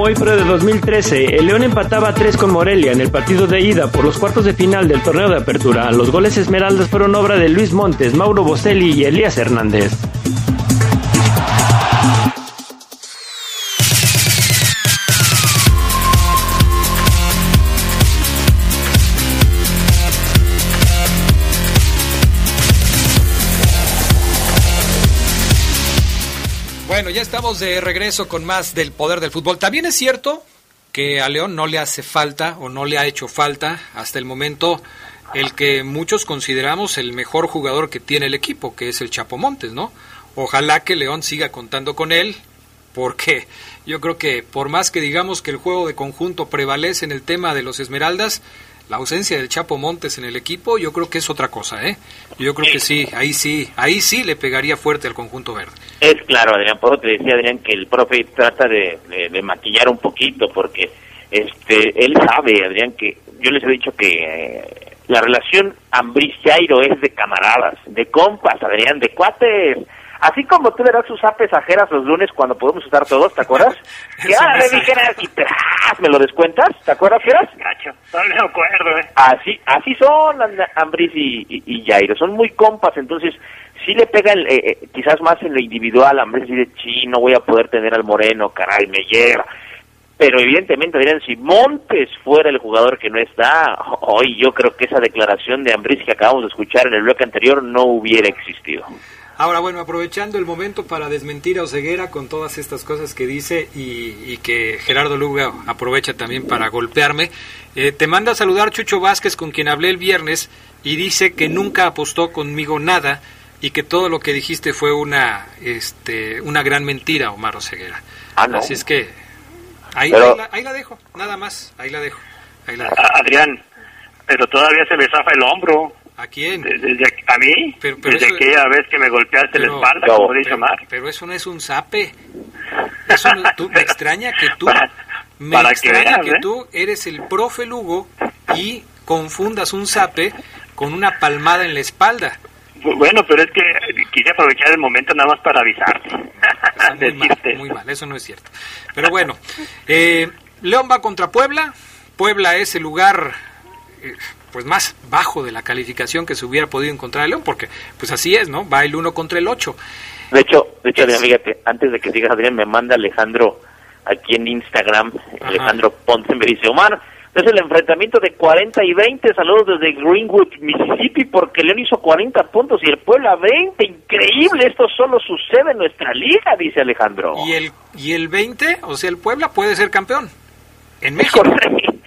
Hoy, pero de 2013, el León empataba a 3 con Morelia en el partido de ida por los cuartos de final del torneo de apertura. Los goles esmeraldas fueron obra de Luis Montes, Mauro Boselli y Elías Hernández. Bueno, ya estamos de regreso con más del poder del fútbol. También es cierto que a León no le hace falta o no le ha hecho falta hasta el momento el que muchos consideramos el mejor jugador que tiene el equipo, que es el Chapo Montes, ¿no? Ojalá que León siga contando con él, porque yo creo que por más que digamos que el juego de conjunto prevalece en el tema de los Esmeraldas, la ausencia del Chapo Montes en el equipo, yo creo que es otra cosa, ¿eh? Yo creo que sí, ahí sí, ahí sí le pegaría fuerte al conjunto verde. Es claro, Adrián, por eso te decía, Adrián, que el profe trata de, de, maquillar un poquito, porque este él sabe, Adrián, que yo les he dicho que eh, la relación Ambris-Jairo es de camaradas, de compas, Adrián, de cuates Así como tú le das sus apes ajeras los lunes cuando podemos usar todos, ¿te acuerdas? [laughs] que ah, le dijeras y me lo descuentas, ¿te acuerdas, Fieras? Gacho, no me acuerdo, eh. Así, así son Ambris y, y, Jairo, son muy compas, entonces sí le pega el, eh, eh, quizás más en lo individual, Ambris dice, sí, no voy a poder tener al Moreno, caray, me lleva. Pero evidentemente, dirán, si Montes fuera el jugador que no está, hoy yo creo que esa declaración de Ambris que acabamos de escuchar en el bloque anterior no hubiera existido. Ahora, bueno, aprovechando el momento para desmentir a Oseguera con todas estas cosas que dice y, que Gerardo Luga aprovecha también para golpearme, eh, te manda a saludar Chucho Vázquez con quien hablé el viernes y dice que nunca apostó conmigo nada y que todo lo que dijiste fue una, este, una gran mentira, Omar Oseguera. Ah, no. Así es que ahí, la, ahí, la, dejo, nada más, ahí la dejo. Ahí la dejo. Adrián, pero todavía se me zafa el hombro. ¿A quién? Desde, ¿A mí? Desde aquella vez que me golpeaste la espalda, como dice Omar. Pero eso no es un zape. Eso tú, me extraña que tú... me extraña que, ¿eh? tú eres el profe Lugo y confundas un zape con una palmada en la espalda. Bueno, pero es que quise aprovechar el momento nada más para avisarte. muy, [laughs] mal, muy mal, eso no es cierto. Pero bueno, eh, León va contra Puebla. Puebla es el lugar eh, pues más bajo de la calificación que se hubiera podido encontrar el León, porque pues así es, ¿no? Va el 1 contra el 8. De hecho, de hecho, fíjate, antes de que sigas, Adrián, me manda Alejandro aquí en Instagram, Alejandro Ponce, me dice, Omar, es el enfrentamiento de 40 y 20, saludos desde Greenwood, Mississippi, porque León hizo 40 puntos y el Puebla 20, increíble, esto solo sucede en nuestra liga, dice Alejandro. ¿Y el, y el 20? O sea, el Puebla puede ser campeón en México.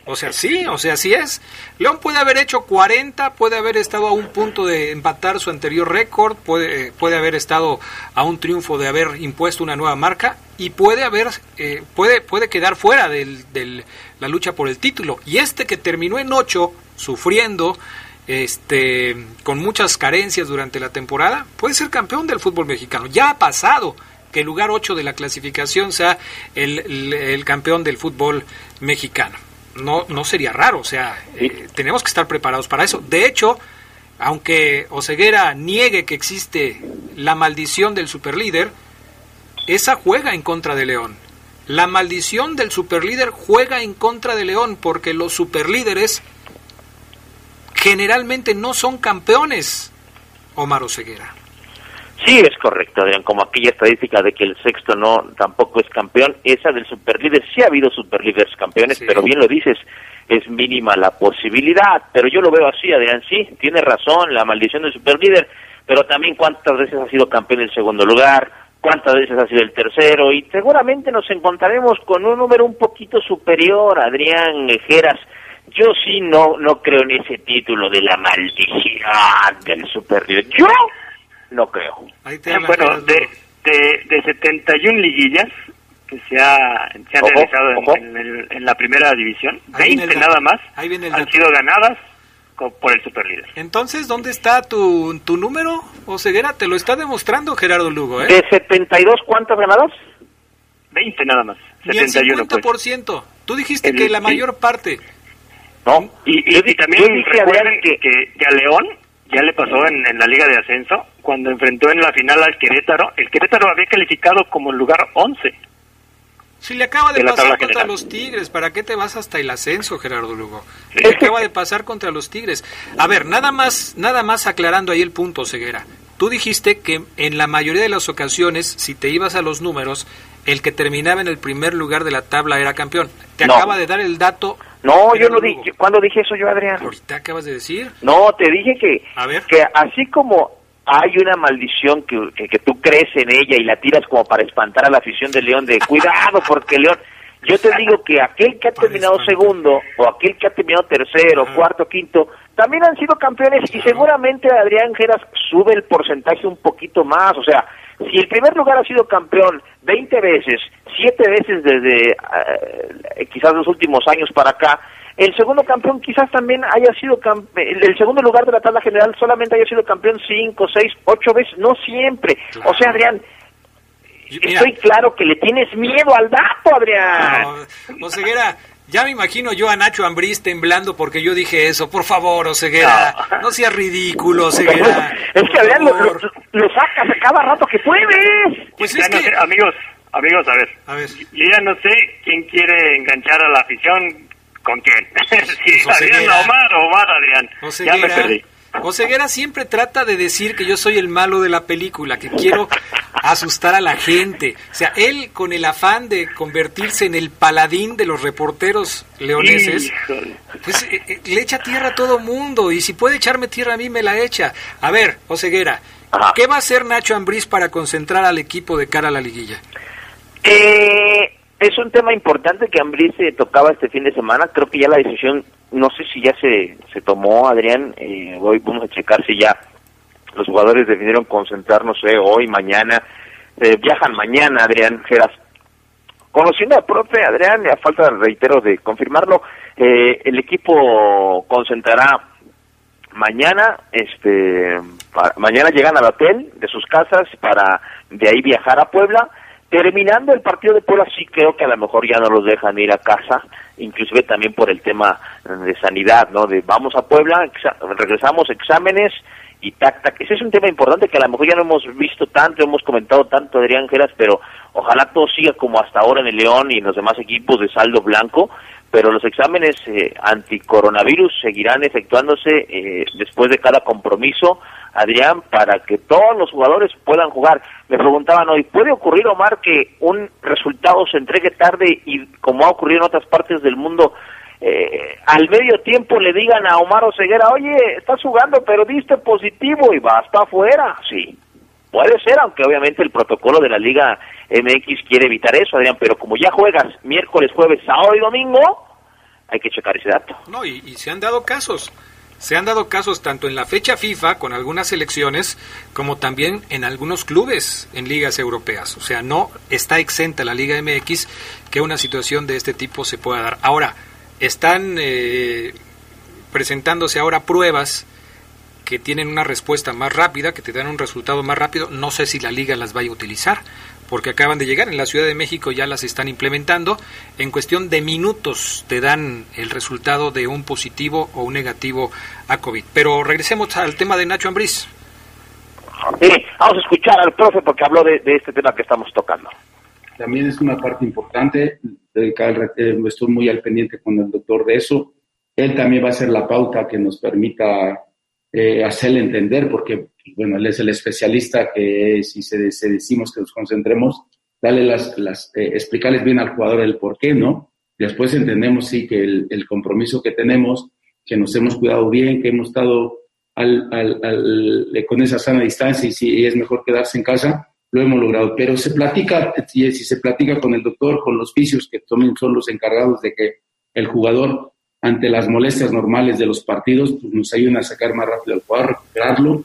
O sea, sí, o sea, sí es. León puede haber hecho 40, puede haber estado a un punto de empatar su anterior récord, puede, puede haber estado a un triunfo de haber impuesto una nueva marca y puede haber, eh, puede, puede quedar fuera de la lucha por el título. Y este que terminó en 8, sufriendo, este, con muchas carencias durante la temporada, puede ser campeón del fútbol mexicano. Ya ha pasado que el lugar 8 de la clasificación sea el campeón del fútbol mexicano no, no sería raro, o sea, eh, tenemos que estar preparados para eso. De hecho, aunque Oseguera niegue que existe la maldición del superlíder, esa juega en contra de León. La maldición del superlíder juega en contra de León porque los superlíderes generalmente no son campeones, Omar Oseguera. Sí, es correcto, Adrián, como aquella estadística de que el sexto no tampoco es campeón, esa del superlíder, sí ha habido superlíderes campeones, pero bien lo dices, es mínima la posibilidad, pero yo lo veo así, Adrián, sí, tiene razón, la maldición del superlíder, pero también cuántas veces ha sido campeón el segundo lugar, cuántas veces ha sido el tercero, y seguramente nos encontraremos con un número un poquito superior, Adrián Ejeras, yo sí no, no creo en ese título de la maldición del superlíder, yo no creo. bueno, de, de, de 71 liguillas que se, ha, se han realizado en, la primera división, 20 nada más han sido ganadas por el superlíder. Entonces, ¿dónde está tu, tu número, Oseguera? Te lo está demostrando Gerardo Lugo, ¿eh? ¿De 72 cuántas ganadas? 20 nada más. 71, 50%. Pues. Tú dijiste que la mayor parte. No. Y, y, también recuerden que, que, a León ya le pasó en, en, la Liga de Ascenso, cuando enfrentó en la final al Querétaro, el Querétaro había calificado como el lugar 11. Si le acaba de, pasar contra general. los Tigres, ¿para qué te vas hasta el ascenso, Gerardo Lugo? Le acaba de pasar contra los Tigres. A ver, nada más, nada más aclarando ahí el punto, Ceguera. Tú dijiste que en la mayoría de las ocasiones, si te ibas a los números, el que terminaba en el primer lugar de la tabla era campeón. Te No. acaba de dar el dato. No, yo no dije, ¿cuándo dije eso yo, Adrián? Ahorita acabas de decir. No, te dije que, A ver. que así como hay una maldición que, que, que tú crees en ella y la tiras como para espantar a la afición de León, de cuidado porque León, yo te digo que aquel que ha terminado segundo o aquel que ha terminado tercero, cuarto, quinto, también han sido campeones y seguramente Adrián Geras sube el porcentaje un poquito más, o sea, si el primer lugar ha sido campeón 20 veces, 7 veces desde eh, quizás los últimos años para acá, el segundo campeón quizás también haya sido el, segundo lugar de la tabla general solamente haya sido campeón 5, 6, 8 veces, no siempre. O sea, Adrián, mira, estoy claro que le tienes miedo al dato, Adrián. No, Oseguera, ya me imagino yo a Nacho Ambriz temblando porque yo dije eso. Por favor, Oseguera, no, No. seas ridículo, Oseguera. [laughs] es que Adrián lo, lo- lo sacas a cada rato que puedes. Pues es no que... sé, amigos, amigos, a ver. A ver. Yo ya no sé quién quiere enganchar a la afición con quién. [laughs] si Pues Adrián Oseguera. Omar o Omar Adrián. Ya me Oseguera, perdí. Oseguera siempre trata de decir que yo soy el malo de la película, que quiero asustar a la gente. O sea, él con el afán de convertirse en el paladín de los reporteros leoneses, Híjole. pues eh, eh, le echa tierra a todo mundo y si puede echarme tierra a mí me la echa. A ver, Oseguera, Ajá. ¿qué va a hacer Nacho Ambriz para concentrar al equipo de cara a la liguilla? Eh, es un tema importante que Ambrí se tocaba este fin de semana. Creo que ya la decisión, no sé si ya se, se tomó, Adrián. Eh, hoy vamos a checar si ya los jugadores decidieron concentrar, no sé, hoy, mañana. Eh, viajan mañana, Adrián Geras. Conociendo al profe Adrián, a falta, reitero, de confirmarlo, eh, el equipo concentrará mañana, este, mañana llegan al hotel de sus casas para de ahí viajar a Puebla. Terminando el partido de Puebla, sí creo que a lo mejor ya no los dejan ir a casa, inclusive también por el tema eh, de sanidad, ¿no? De vamos a Puebla, regresamos, exámenes y tac, tac. Ese es un tema importante que a lo mejor ya no hemos visto tanto, hemos comentado tanto, Adrián Geras, pero ojalá todo siga como hasta ahora en el León y en los demás equipos de saldo blanco, pero los exámenes eh, anticoronavirus seguirán efectuándose eh, después de cada compromiso, Adrián, para que todos los jugadores puedan jugar. Me preguntaban hoy, ¿puede ocurrir, Omar, que un resultado se entregue tarde y como ha ocurrido en otras partes del mundo, eh, al medio tiempo le digan a Omar Oseguera, oye, estás jugando, pero diste positivo y vas para afuera? Sí, Puede ser, aunque obviamente el protocolo de la Liga MX quiere evitar eso, Adrián, pero como ya juegas miércoles, jueves, sábado y domingo, hay que checar ese dato. No, y, se han dado casos. Se han dado casos tanto en la fecha FIFA con algunas selecciones como también en algunos clubes en ligas europeas. O sea, no está exenta la Liga MX que una situación de este tipo se pueda dar. Ahora, están eh, presentándose ahora pruebas que tienen una respuesta más rápida, que te dan un resultado más rápido. No sé si la liga las vaya a utilizar, porque acaban de llegar. En la Ciudad de México ya las están implementando. En cuestión de minutos te dan el resultado de un positivo o un negativo a COVID. Pero regresemos al tema de Nacho Ambriz. Mire, vamos a escuchar al profe porque habló de, de este tema que estamos tocando. También es una parte importante, eh, cada- eh, estoy muy al pendiente con el doctor de eso. Él también va a ser la pauta que nos permita eh, hacerle entender, porque, bueno, él es el especialista que si se, decimos que nos concentremos, darle las, eh, explicarles bien al jugador el por qué, ¿no? Después entendemos, sí, que el, compromiso que tenemos, que nos hemos cuidado bien, que hemos estado al, al, con esa sana distancia y si es mejor quedarse en casa, lo hemos logrado. Pero se platica, si se platica con el doctor, con los fisios, que también son los encargados de que el jugador, ante las molestias normales de los partidos, pues nos ayuden a sacar más rápido al jugador, recuperarlo.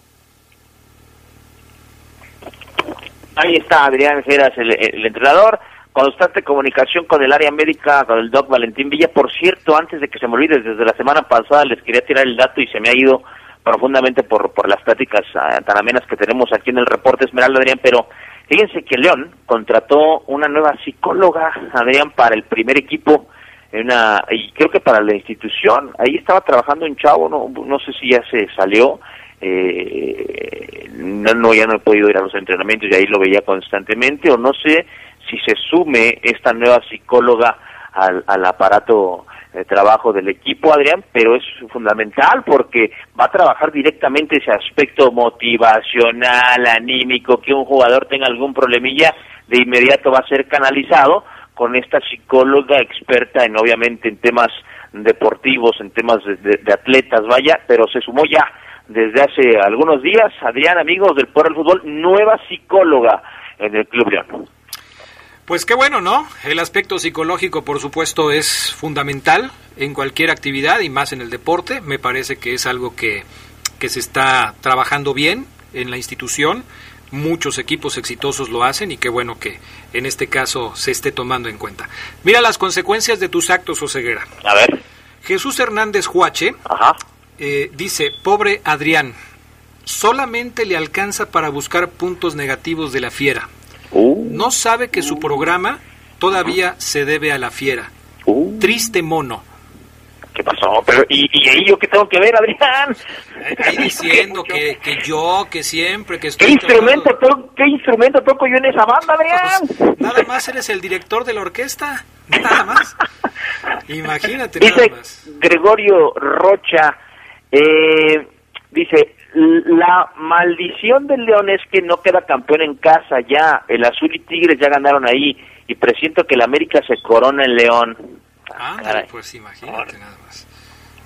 Ahí está Adrián Geras, el, entrenador. Constante comunicación con el área médica, con el doc Valentín Villa. Por cierto, antes de que se me olvide, desde la semana pasada les quería tirar el dato y se me ha ido profundamente por, por las pláticas ah, tan amenas que tenemos aquí en el reporte Esmeralda, Adrián. Pero fíjense que León contrató una nueva psicóloga, Adrián, para el primer equipo. En Una, y creo que para la institución, ahí estaba trabajando un chavo, no, no sé si ya se salió, eh, no, no, ya no he podido ir a los entrenamientos y ahí lo veía constantemente, o no sé si se sume esta nueva psicóloga al, al aparato de trabajo del equipo, Adrián, pero es fundamental porque va a trabajar directamente ese aspecto motivacional, anímico, que un jugador tenga algún problemilla, de inmediato va a ser canalizado con esta psicóloga experta en obviamente en temas deportivos, en temas de, atletas, vaya, pero se sumó ya desde hace algunos días, Adrián, amigos del Poder del Fútbol, nueva psicóloga en el Club León. Pues qué bueno, ¿no? El aspecto psicológico, por supuesto, es fundamental en cualquier actividad y más en el deporte. Me parece que es algo que, que se está trabajando bien en la institución. Muchos equipos exitosos lo hacen y qué bueno que en este caso se esté tomando en cuenta. Mira las consecuencias de tus actos, Oseguera. A ver. Jesús Hernández Juache eh, dice, pobre Adrián, solamente le alcanza para buscar puntos negativos de la fiera. Uh. No sabe que su programa todavía se debe a la fiera. Uh. Triste mono. ¿Qué pasó? Pero, ¿y, ¿y, ahí yo qué tengo que ver, Adrián? Ahí [laughs] diciendo que, que, yo, que siempre, que estoy... ¿Qué instrumento, toco, ¿Qué instrumento toco yo en esa banda, Adrián? Pues, nada más eres el director de la orquesta, nada más. Imagínate dice nada más. Gregorio Rocha, eh, dice, la maldición del León es que no queda campeón en casa ya. El Azul y Tigres ya ganaron ahí y presiento que el América se corona en León. Ah, pues imagínate nada más.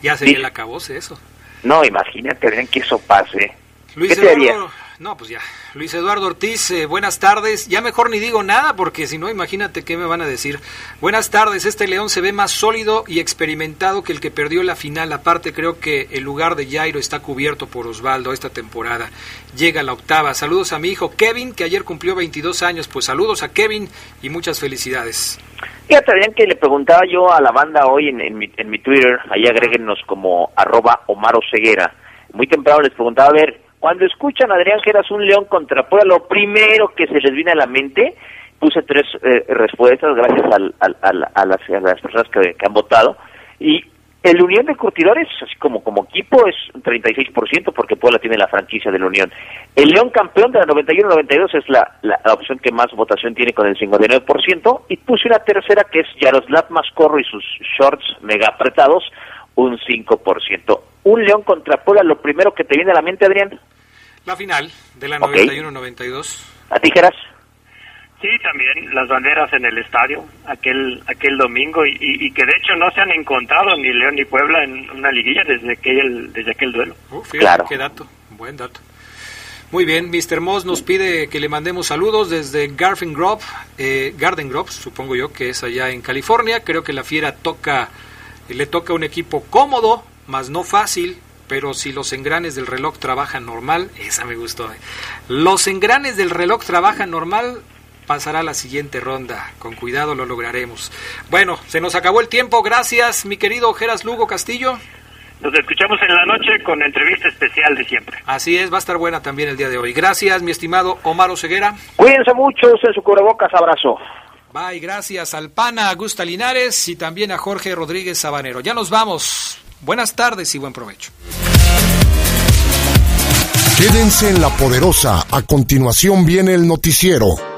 Ya sería el acabose eso. No, imagínate, vean que eso pase. Luis ¿Qué Eduardo, no, pues ya. Luis Eduardo Ortiz, eh, buenas tardes. Ya mejor ni digo nada porque si no, imagínate qué me van a decir. Buenas tardes, este León se ve más sólido y experimentado que el que perdió la final. Aparte, creo que el lugar de Jairo está cubierto por Osvaldo esta temporada. Llega la octava. Saludos a mi hijo Kevin, que ayer cumplió 22 años. Pues saludos a Kevin y muchas felicidades. Fíjate bien que le preguntaba yo a la banda hoy en, mi, en mi Twitter, ahí agréguenos como arroba Omar Ceguera. Muy temprano les preguntaba, a ver, cuando escuchan a Adrián Geras un león contra Puebla, lo primero que se les viene a la mente, puse tres eh, respuestas gracias al, a, las, personas que, han votado, y el Unión de Curtidores, así como, como equipo, es un 36% porque Puebla tiene la franquicia del Unión. El León campeón de la 91-92 es la, la, opción que más votación tiene con el 59%. Y puse una tercera que es Yaroslav Mascorro y sus shorts mega apretados, un 5%. Un León contra Puebla, lo primero que te viene a la mente, Adrián. La final de la 91-92. ¿A tijeras? Sí, también las banderas en el estadio aquel aquel domingo y, que de hecho no se han encontrado ni León ni Puebla en una liguilla desde aquel desde aquel duelo. claro. Qué dato, buen dato. Muy bien, Mr. Moss nos pide que le mandemos saludos desde Garden Grove, eh, Garden Grove, supongo yo que es allá en California. Creo que la Fiera toca, le toca un equipo cómodo, más no fácil, pero si los engranes del reloj trabajan normal, esa me gustó. Eh. Los engranes del reloj trabajan normal, pasará a la siguiente ronda. Con cuidado lo lograremos. Bueno, se nos acabó el tiempo. Gracias, mi querido Geras Lugo Castillo. Nos escuchamos en la noche con entrevista especial de siempre. Así es, va a estar buena también el día de hoy. Gracias, mi estimado Omar Ceguera. Cuídense mucho, en su cubrebocas, abrazo. Bye, gracias al PANA Augusta Linares y también a Jorge Rodríguez Sabanero. Ya nos vamos. Buenas tardes y buen provecho. Quédense en la poderosa. A continuación viene el noticiero.